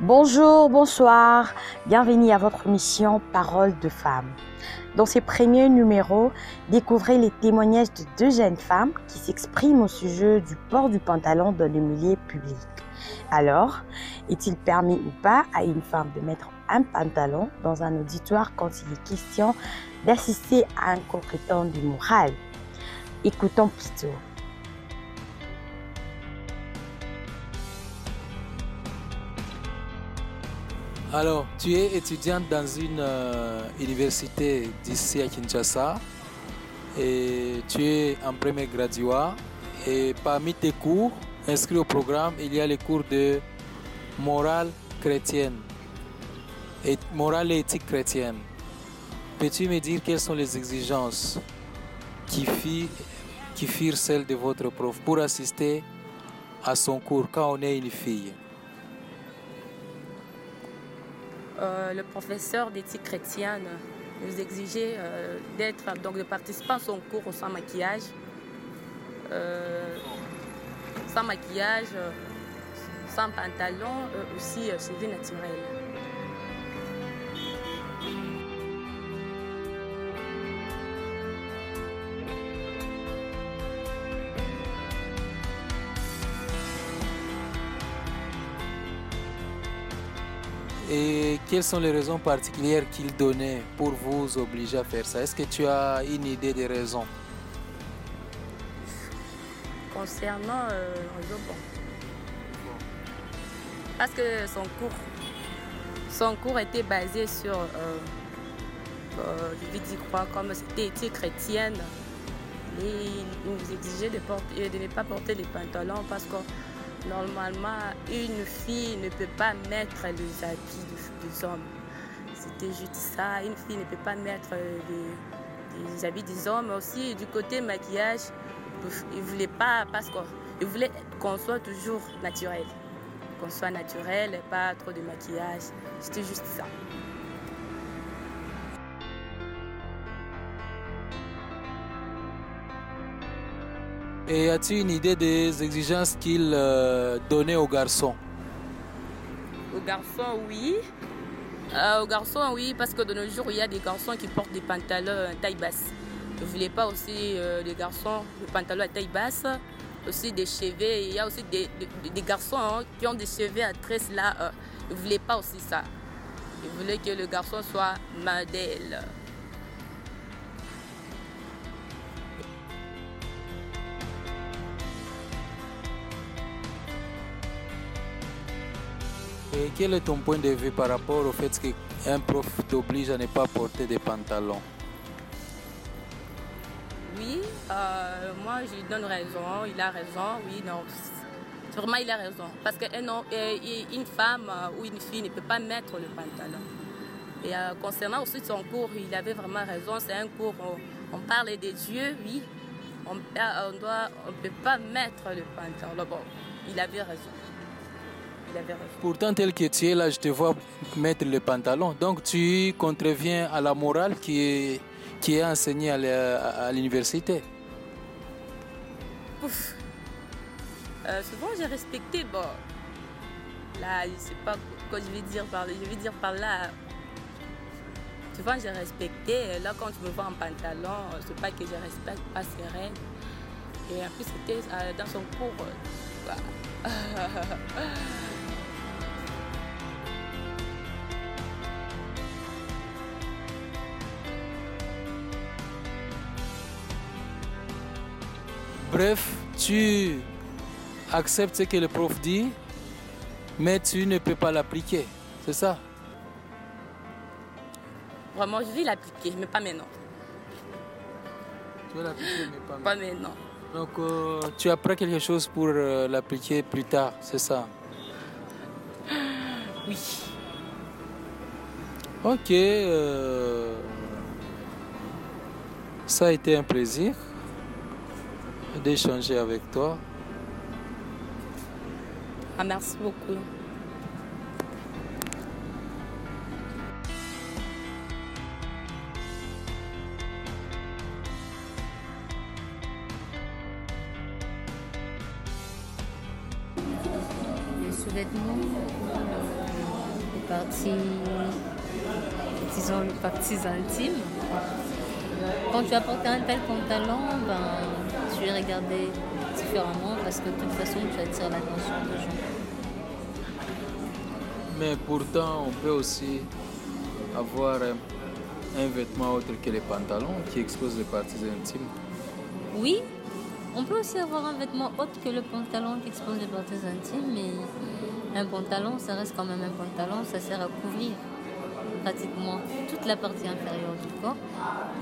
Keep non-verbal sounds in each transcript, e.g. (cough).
Bonjour, bonsoir, bienvenue à votre émission Parole de femmes. Dans ces premiers numéros, découvrez les témoignages de deux jeunes femmes qui s'expriment au sujet du port du pantalon dans le milieu public. Alors, est-il permis ou pas à une femme de mettre un pantalon dans un auditoire quand il est question d'assister à un concrétant du moral? Écoutons plutôt. Alors, tu es étudiante dans une euh, université d'ici à Kinshasa et tu es en premier graduat et parmi tes cours inscrits au programme, il y a les cours de morale chrétienne et morale et éthique chrétienne. Peux-tu me dire quelles sont les exigences qui, fit, qui firent celles de votre prof pour assister à son cours quand on est une fille? Euh, le professeur d'éthique chrétienne nous exigeait euh, d'être, donc de participer à son cours sans maquillage, euh, sans maquillage, sans pantalon, aussi cheveux naturels. Et quelles sont les raisons particulières qu'il donnait pour vous obliger à faire ça? Est-ce que tu as une idée des raisons? Concernant euh, bon. Parce que son cours, son cours était basé sur, euh, euh, je dire quoi, comme c'était chrétienne, il nous exigeait de, de ne pas porter des pantalons parce que Normalement, une fille ne peut pas mettre les habits des hommes. C'était juste ça. Une fille ne peut pas mettre les, habits des hommes. Aussi, du côté maquillage, il ne voulait pas, parce qu'il voulait qu'on soit toujours naturel. Qu'on soit naturel, pas trop de maquillage. C'était juste ça. Et as-tu une idée des exigences qu'il euh, donnait aux garçons? Aux garçons, oui. Euh, aux garçons, oui, parce que de nos jours, il y a des garçons qui portent des pantalons taille basse. Je ne voulais pas aussi euh, des garçons, des pantalons à taille basse, aussi des cheveux. Il y a aussi des, garçons hein, qui ont des cheveux à tresse là. je ne voulais pas aussi ça. Je voulais que le garçon soit modèle. Et quel est ton point de vue par rapport au fait qu'un prof t'oblige à ne pas porter des pantalons? Oui, euh, moi je lui donne raison, il a raison, oui, non. Sûrement il a raison. Parce qu'une euh, femme ou une fille ne peut pas mettre le pantalon. Et euh, concernant aussi son cours, il avait vraiment raison. C'est un cours où on parle des dieux, oui. On ne on peut pas mettre le pantalon. Bon, il avait raison. Pourtant, tel que tu es là, je te vois mettre le pantalon. Donc, tu contreviens à la morale qui est, qui est enseignée à l'université. Euh, souvent, j'ai respecté. Bon, là, je sais pas quoi je vais dire par là. Je vais dire par là. Souvent, j'ai respecté. Là, quand tu me vois en pantalon, c'est pas que je respecte pas ses. Et en plus, c'était euh, dans son cours. (laughs) Bref, tu acceptes ce que le prof dit, mais tu ne peux pas l'appliquer. C'est ça? Vraiment, je vais l'appliquer, mais pas maintenant. Tu vas l'appliquer, mais pas, pas maintenant. Donc, euh, tu apprends quelque chose pour euh, l'appliquer plus tard, c'est ça? Oui. Ok. Euh, ça a été un plaisir d'échanger avec toi. Ah, merci beaucoup. Les sous-vêtements parties, disons, les parties intimes. Quand tu as porté un tel pantalon, ben, tu es regardé différemment parce que de toute façon, tu attires l'attention des gens. Mais pourtant, on peut aussi avoir un, un vêtement autre que les pantalons qui expose les parties intimes. Oui, on peut aussi avoir un vêtement autre que le pantalon qui expose les parties intimes, mais un pantalon, ça reste quand même un pantalon, ça sert à couvrir pratiquement toute la partie inférieure du corps.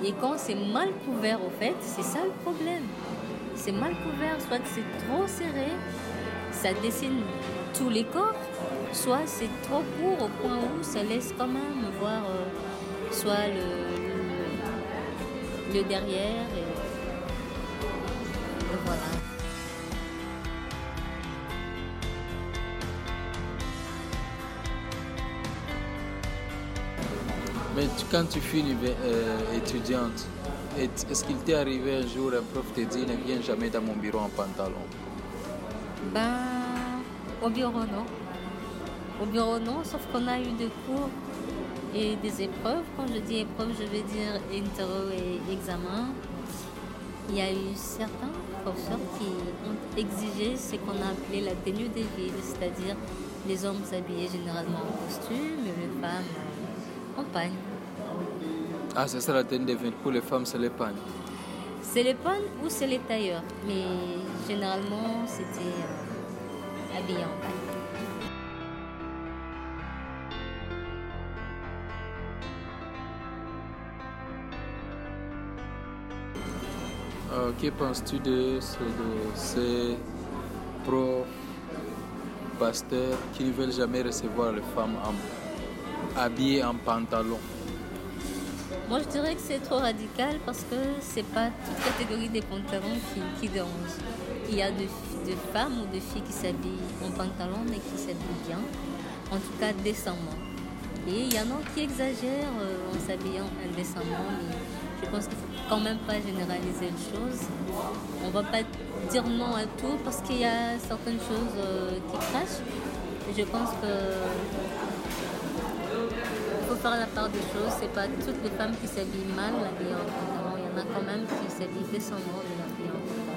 Et quand c'est mal couvert, au fait, c'est ça le problème. C'est mal couvert, soit c'est trop serré, ça dessine tous les corps, soit c'est trop court au point où ça laisse quand même voir euh, soit le, le, derrière et, voilà. Mais quand tu finis euh, étudiante, est-ce qu'il t'est arrivé un jour, un prof te dit ne viens jamais dans mon bureau en pantalon? Ben, au bureau, non. Au bureau, non, sauf qu'on a eu des cours et des épreuves. Quand je dis épreuves, je vais dire interro et examen. Il y a eu certains professeurs qui ont exigé ce qu'on a appelé la tenue des villes, c'est-à-dire les hommes s'habillaient généralement en costume et les femmes en pagne. Ah, c'est ça la tenue des villes. Pour les femmes, c'est les pagnes. C'est les pagnes ou c'est les tailleurs, mais généralement c'était euh, habillé en. Euh, que penses-tu de, ce- de ces profs, pasteurs qui ne veulent jamais recevoir les femmes en- habillées en pantalon? Moi, je dirais que c'est trop radical parce que c'est pas toute catégorie des pantalons qui, qui dérange. Il y a de, de femmes ou de filles qui s'habillent en pantalon mais qui s'habillent bien, en tout cas décemment. Et il y en a qui exagèrent euh, en s'habillant indécemment, mais je pense qu'il faut quand même pas généraliser les choses. On va pas dire non à tout parce qu'il y a certaines choses euh, qui crachent. Je pense que faire la part des choses. C'est pas toutes les femmes qui s'habillent mal habillées en. Il y en a quand même qui s'habillent décemment de l'habiller en pantalon.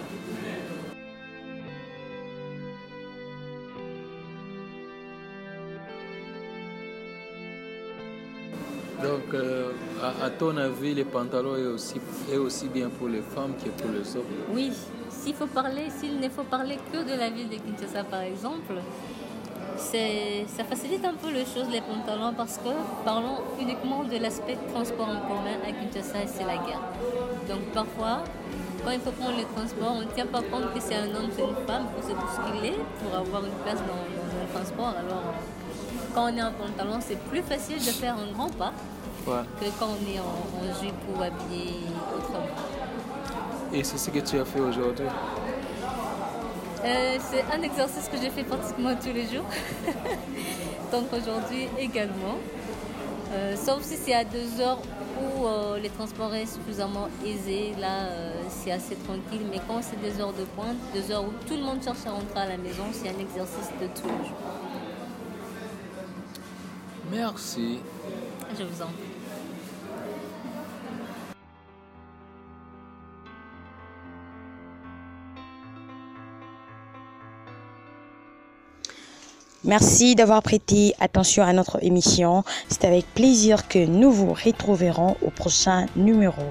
Donc, euh, à, à ton avis, les pantalons est aussi, est aussi bien pour les femmes que pour les hommes? Oui, s'il faut parler, s'il ne faut parler que de la ville de Kinshasa par exemple, ça facilite un peu les choses, les pantalons, parce que parlons uniquement de l'aspect transport en commun à Kinshasa et c'est la guerre. Donc parfois, quand il faut prendre les transports, on ne tient pas compte que c'est un homme, c'est une femme, pour se bousculer, pour avoir une place dans, dans un transport. Alors, quand on est en pantalon, c'est plus facile de faire un grand pas Ouais. que quand on est en, en jupe ou habillé autrement. Et c'est ce que tu as fait aujourd'hui? Euh, c'est un exercice que j'ai fait pratiquement tous les jours. (laughs) Donc aujourd'hui également. Euh, sauf si c'est à deux heures où euh, les transports est suffisamment aisés, là c'est assez tranquille. Mais quand c'est des heures de pointe, deux heures où tout le monde cherche à rentrer à la maison, c'est un exercice de tous les jours. Merci. Je vous en prie. Merci d'avoir prêté attention à notre émission. C'est avec plaisir que nous vous retrouverons au prochain numéro.